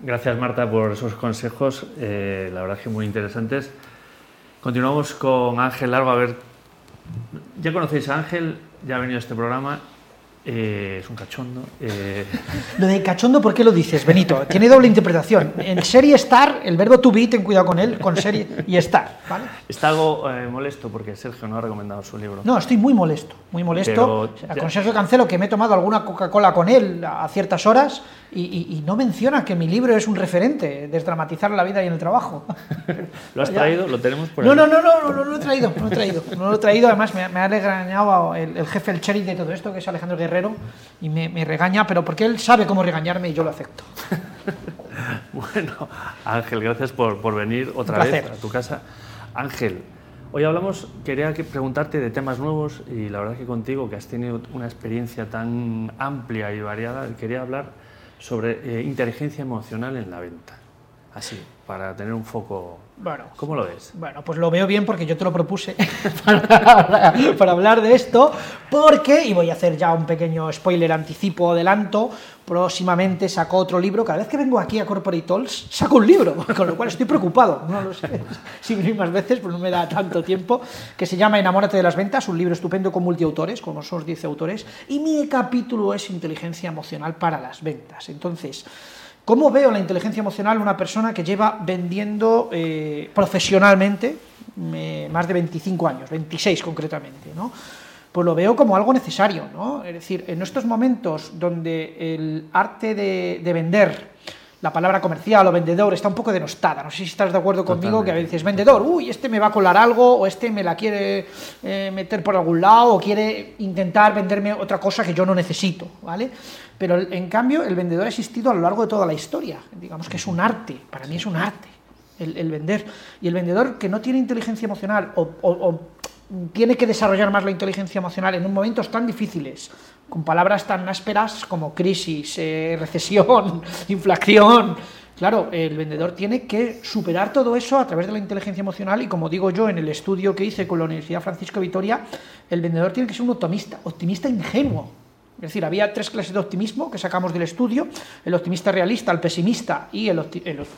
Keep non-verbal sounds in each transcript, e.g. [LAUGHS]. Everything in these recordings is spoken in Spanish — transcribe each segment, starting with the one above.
Gracias Marta por esos consejos, eh, la verdad es que muy interesantes. Continuamos con Ángel Largo, a ver, ya conocéis a Ángel, ya ha venido a este programa eh, es un cachondo. Eh. [LAUGHS] Lo de cachondo, ¿por qué lo dices, Benito? Tiene doble interpretación. En serie estar, el verbo to be, ten cuidado con él, con serie y estar. ¿vale? Está algo eh, molesto porque Sergio no ha recomendado su libro. No, estoy muy molesto, muy molesto. con Sergio Cancelo, que me he tomado alguna Coca-Cola con él a ciertas horas y, no menciona que mi libro es un referente, desdramatizar la vida y el trabajo. ¿Lo has traído? ¿Lo tenemos por no, no, no, no, no, no, lo he traído, no lo he traído. No lo he traído, además me, me ha regañado el, el jefe, el sheriff de todo esto, que es Alejandro Guerrero y me, regaña, pero porque él sabe cómo regañarme y yo lo acepto. [LAUGHS] bueno, Ángel, gracias por, por venir otra vez a tu casa. Ángel, hoy hablamos, quería preguntarte de temas nuevos y la verdad que contigo, que has tenido una experiencia tan amplia y variada, quería hablar sobre eh, inteligencia emocional en la venta. Así, para tener un foco bueno, ¿Cómo lo ves? Bueno, pues lo veo bien porque yo te lo propuse [LAUGHS] para, hablar de esto, porque, y voy a hacer ya un pequeño spoiler, anticipo, adelanto, próximamente saco otro libro, cada vez que vengo aquí a Corporate Talks saco un libro, [LAUGHS] con lo cual estoy preocupado, no lo sé, [LAUGHS] si venir más veces, pues no me da tanto tiempo, que se llama Enamórate de las ventas, un libro estupendo con multiautores, como son 10 autores, y mi capítulo es Inteligencia emocional para las ventas. Entonces, ¿Cómo veo la inteligencia emocional una persona que lleva vendiendo eh, profesionalmente más de 25 años, 26 concretamente? ¿no? Pues lo veo como algo necesario. ¿no? Es decir, en estos momentos donde el arte de, vender, la palabra comercial o vendedor está un poco denostada. No sé si estás de acuerdo conmigo que a veces vendedor, uy, este me va a colar algo, o este me la quiere eh, meter por algún lado, o quiere intentar venderme otra cosa que yo no necesito, ¿vale? Pero en cambio el vendedor ha existido a lo largo de toda la historia. Digamos que es un arte, para mí es un arte el, vender. Y el vendedor que no tiene inteligencia emocional o, tiene que desarrollar más la inteligencia emocional en momentos tan difíciles, con palabras tan ásperas como crisis, eh, [LAUGHS] recesión, inflación. Claro, el vendedor tiene que superar todo eso a través de la inteligencia emocional y como digo yo en el estudio que hice con la Universidad Francisco Vitoria, el vendedor tiene que ser un optimista, optimista ingenuo, es decir, había tres clases de optimismo que sacamos del estudio, el optimista realista, el pesimista y el,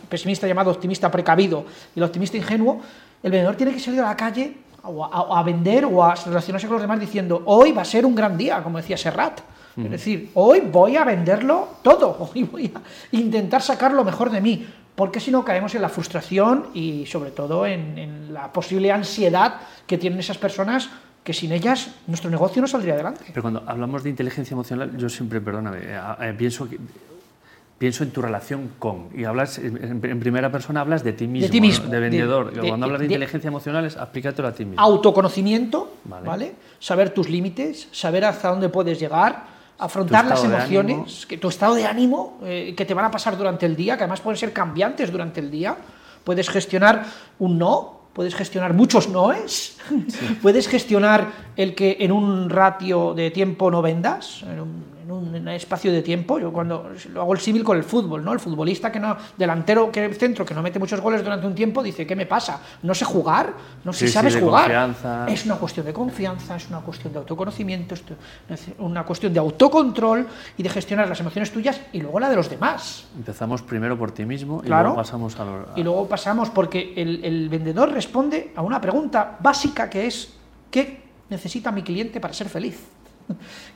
pesimista llamado optimista precavido y el optimista ingenuo. El vendedor tiene que salir a la calle a, vender o a relacionarse con los demás diciendo, hoy va a ser un gran día, como decía Serrat. Es decir, hoy voy a venderlo todo, [LAUGHS] hoy voy a intentar sacar lo mejor de mí, porque si no caemos en la frustración y sobre todo en la posible ansiedad que tienen esas personas que sin ellas nuestro negocio no saldría adelante. Pero cuando hablamos de inteligencia emocional, yo siempre, perdóname, eh, eh, pienso pienso en tu relación con y hablas en, primera persona hablas de ti mismo, de, ti mismo, de vendedor. cuando hablas de, inteligencia emocional es aplícatelo a ti mismo. Autoconocimiento, vale. Saber tus límites, saber hasta dónde puedes llegar, afrontar las emociones, que tu estado de ánimo eh, que te van a pasar durante el día, que además pueden ser cambiantes durante el día. Puedes gestionar un no, puedes gestionar muchos noes, [LAUGHS] puedes gestionar el que en un ratio de tiempo no vendas, en un espacio de tiempo. Yo cuando lo hago el símil con el fútbol, ¿no? El futbolista que no, delantero, que centro, que no mete muchos goles durante un tiempo, dice, ¿qué me pasa? No sé jugar, no sé si sabes jugar. Es una cuestión de confianza, es una cuestión de autoconocimiento, es una cuestión de autocontrol y de gestionar las emociones tuyas y luego la de los demás. Empezamos primero por ti mismo y luego pasamos a, Y luego pasamos porque el, el vendedor responde a una pregunta básica que es, ¿qué necesita mi cliente para ser feliz?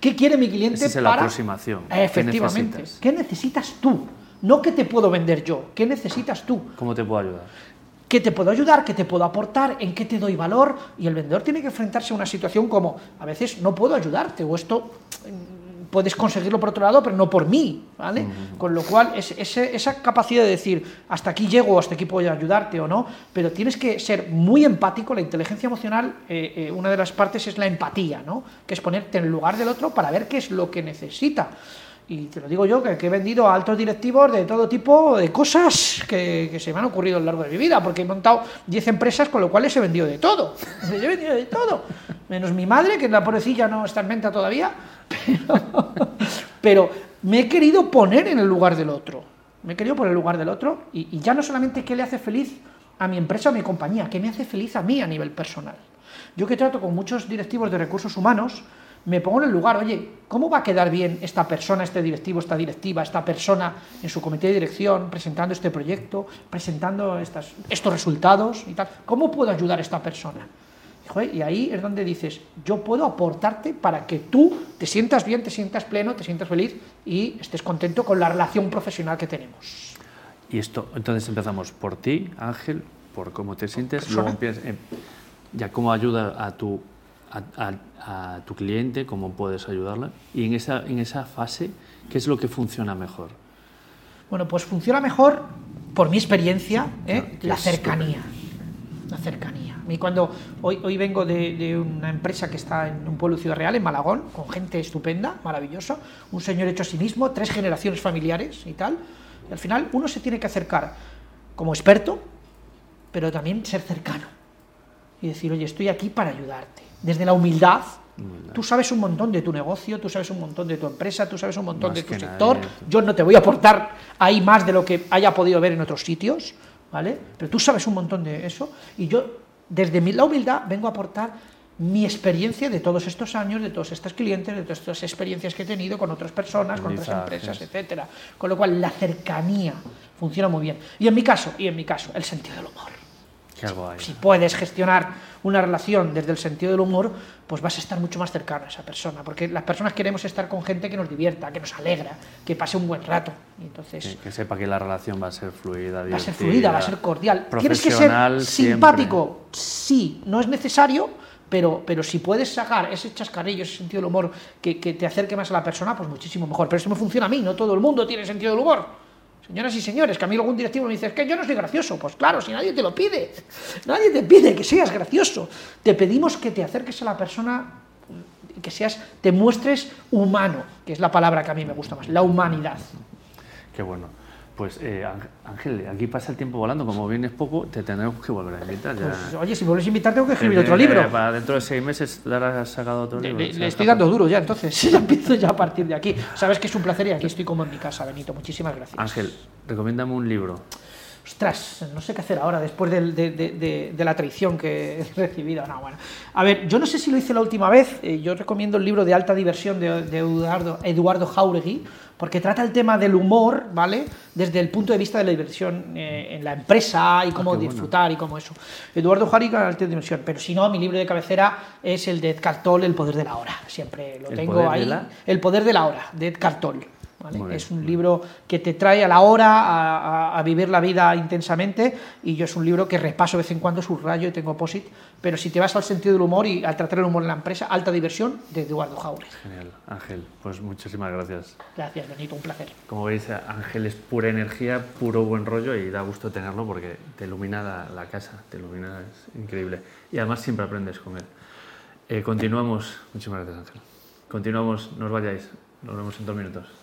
¿Qué quiere mi cliente Esa es la aproximación. Efectivamente. ¿Qué necesitas? tú? No qué te puedo vender yo. ¿Qué necesitas tú? ¿Cómo te puedo ayudar? ¿Qué te puedo ayudar? ¿Qué te puedo aportar? ¿En qué te doy valor? Y el vendedor tiene que enfrentarse a una situación como, a veces no puedo ayudarte o esto puedes conseguirlo por otro lado, pero no por mí, ¿vale? Con lo cual, es, esa capacidad de decir, hasta aquí llego, hasta aquí puedo ayudarte o no, pero tienes que ser muy empático, la inteligencia emocional, eh, eh, una de las partes es la empatía, ¿no? Que es ponerte en el lugar del otro para ver qué es lo que necesita. Y te lo digo yo, que, he vendido a altos directivos de todo tipo de cosas que, se me han ocurrido a lo largo de mi vida, porque he montado 10 empresas, con lo cual les he vendido de todo. [LAUGHS] he vendido de todo. Menos mi madre, que la pobrecilla no está en venta todavía, [LAUGHS] pero, me he querido poner en el lugar del otro. Me he querido poner en el lugar del otro y, ya no solamente qué le hace feliz a mi empresa a mi compañía, qué me hace feliz a mí a nivel personal. Yo que trato con muchos directivos de recursos humanos, me pongo en el lugar, oye, ¿cómo va a quedar bien esta persona, este directivo, esta directiva, esta persona en su comité de dirección presentando este proyecto, presentando estas, estos resultados y tal? ¿Cómo puedo ayudar a esta persona? Y ahí es donde dices, yo puedo aportarte para que tú te sientas bien, te sientas pleno, te sientas feliz y estés contento con la relación profesional que tenemos. Y esto, entonces empezamos por ti, Ángel, por cómo te sientes, luego empiezas, eh, ya cómo ayuda a tu, a, tu cliente, cómo puedes ayudarla, y en esa, en esa fase, ¿qué es lo que funciona mejor? Bueno, pues funciona mejor, por mi experiencia, ¿eh? la cercanía. La cercanía. Y cuando hoy, hoy vengo de, una empresa que está en un pueblo Ciudad Real, en Malagón, con gente estupenda, maravilloso, un señor hecho a sí mismo, tres generaciones familiares y tal. Y al final uno se tiene que acercar como experto, pero también ser cercano. Y decir, oye, estoy aquí para ayudarte. Desde la humildad, Tú sabes un montón de tu negocio, tú sabes un montón de tu empresa, tú sabes un montón de tu sector. Yo no te voy a aportar ahí más de lo que haya podido ver en otros sitios, ¿vale? Pero tú sabes un montón de eso y yo desde la humildad vengo a aportar mi experiencia de todos estos años, de todos estos clientes, de todas estas experiencias que he tenido con otras personas, con otras empresas, etcétera. Con lo cual la cercanía funciona muy bien. Y en mi caso, y en mi caso, el sentido del humor. Si, puedes gestionar una relación desde el sentido del humor, pues vas a estar mucho más cercano a esa persona, porque las personas queremos estar con gente que nos divierta, que nos alegra, que pase un buen rato. entonces, que, sepa que la relación va a ser fluida, va a ser fluida, va a ser cordial. ¿Tienes que ser simpático? Sí, no es necesario, pero, pero si puedes sacar ese chascarrillo, ese sentido del humor que, que te acerque más a la persona, pues muchísimo mejor. Pero eso me funciona a mí, no todo el mundo tiene sentido del humor. Señoras y señores, que a mí algún directivo me dice, es que yo no soy gracioso. Pues claro, si nadie te lo pide, nadie te pide que seas gracioso. Te pedimos que te acerques a la persona, que seas, te muestres humano, que es la palabra que a mí me gusta más, la humanidad. Qué bueno. Pues eh, Ángel, aquí pasa el tiempo volando, como vienes poco, te tendremos que volver a invitar. Pues, oye, si vuelves a invitar tengo que escribir otro libro. Para dentro de seis meses has sacado otro libro. Le, estoy dando duro ya, entonces [LAUGHS] ya empiezo ya a partir de aquí. Sabes que es un placer y aquí estoy como en mi casa, Benito. Muchísimas gracias. Ángel, recomiéndame un libro. Ostras, no sé qué hacer ahora después de, la traición que he [LAUGHS] recibido. No, bueno. A ver, yo no sé si lo hice la última vez. Eh, yo recomiendo el libro de alta diversión de, Eduardo, Eduardo Jauregui porque trata el tema del humor, ¿vale? Desde el punto de vista de la diversión eh, en la empresa y cómo ah, disfrutar y cómo eso. Eduardo Jarica, alta diversión. Pero si no, mi libro de cabecera es el de Ed Cartol, El poder de la hora. Siempre lo tengo ahí. El poder de la hora, de Ed Cartol. Es un libro que te trae a la hora a, vivir la vida intensamente y yo es un libro que repaso de vez en cuando, subrayo y tengo posit, pero si te vas al sentido del humor y al tratar el humor en la empresa, alta diversión de Eduardo Jauregui. Genial, Ángel, pues muchísimas gracias. Gracias, Benito, un placer. Como veis, Ángel es pura energía, puro buen rollo y da gusto tenerlo porque te ilumina la, casa, te ilumina, es increíble. Y además siempre aprendes con él. Eh, continuamos, muchísimas gracias Ángel. Continuamos, no os vayáis, nos vemos en dos minutos.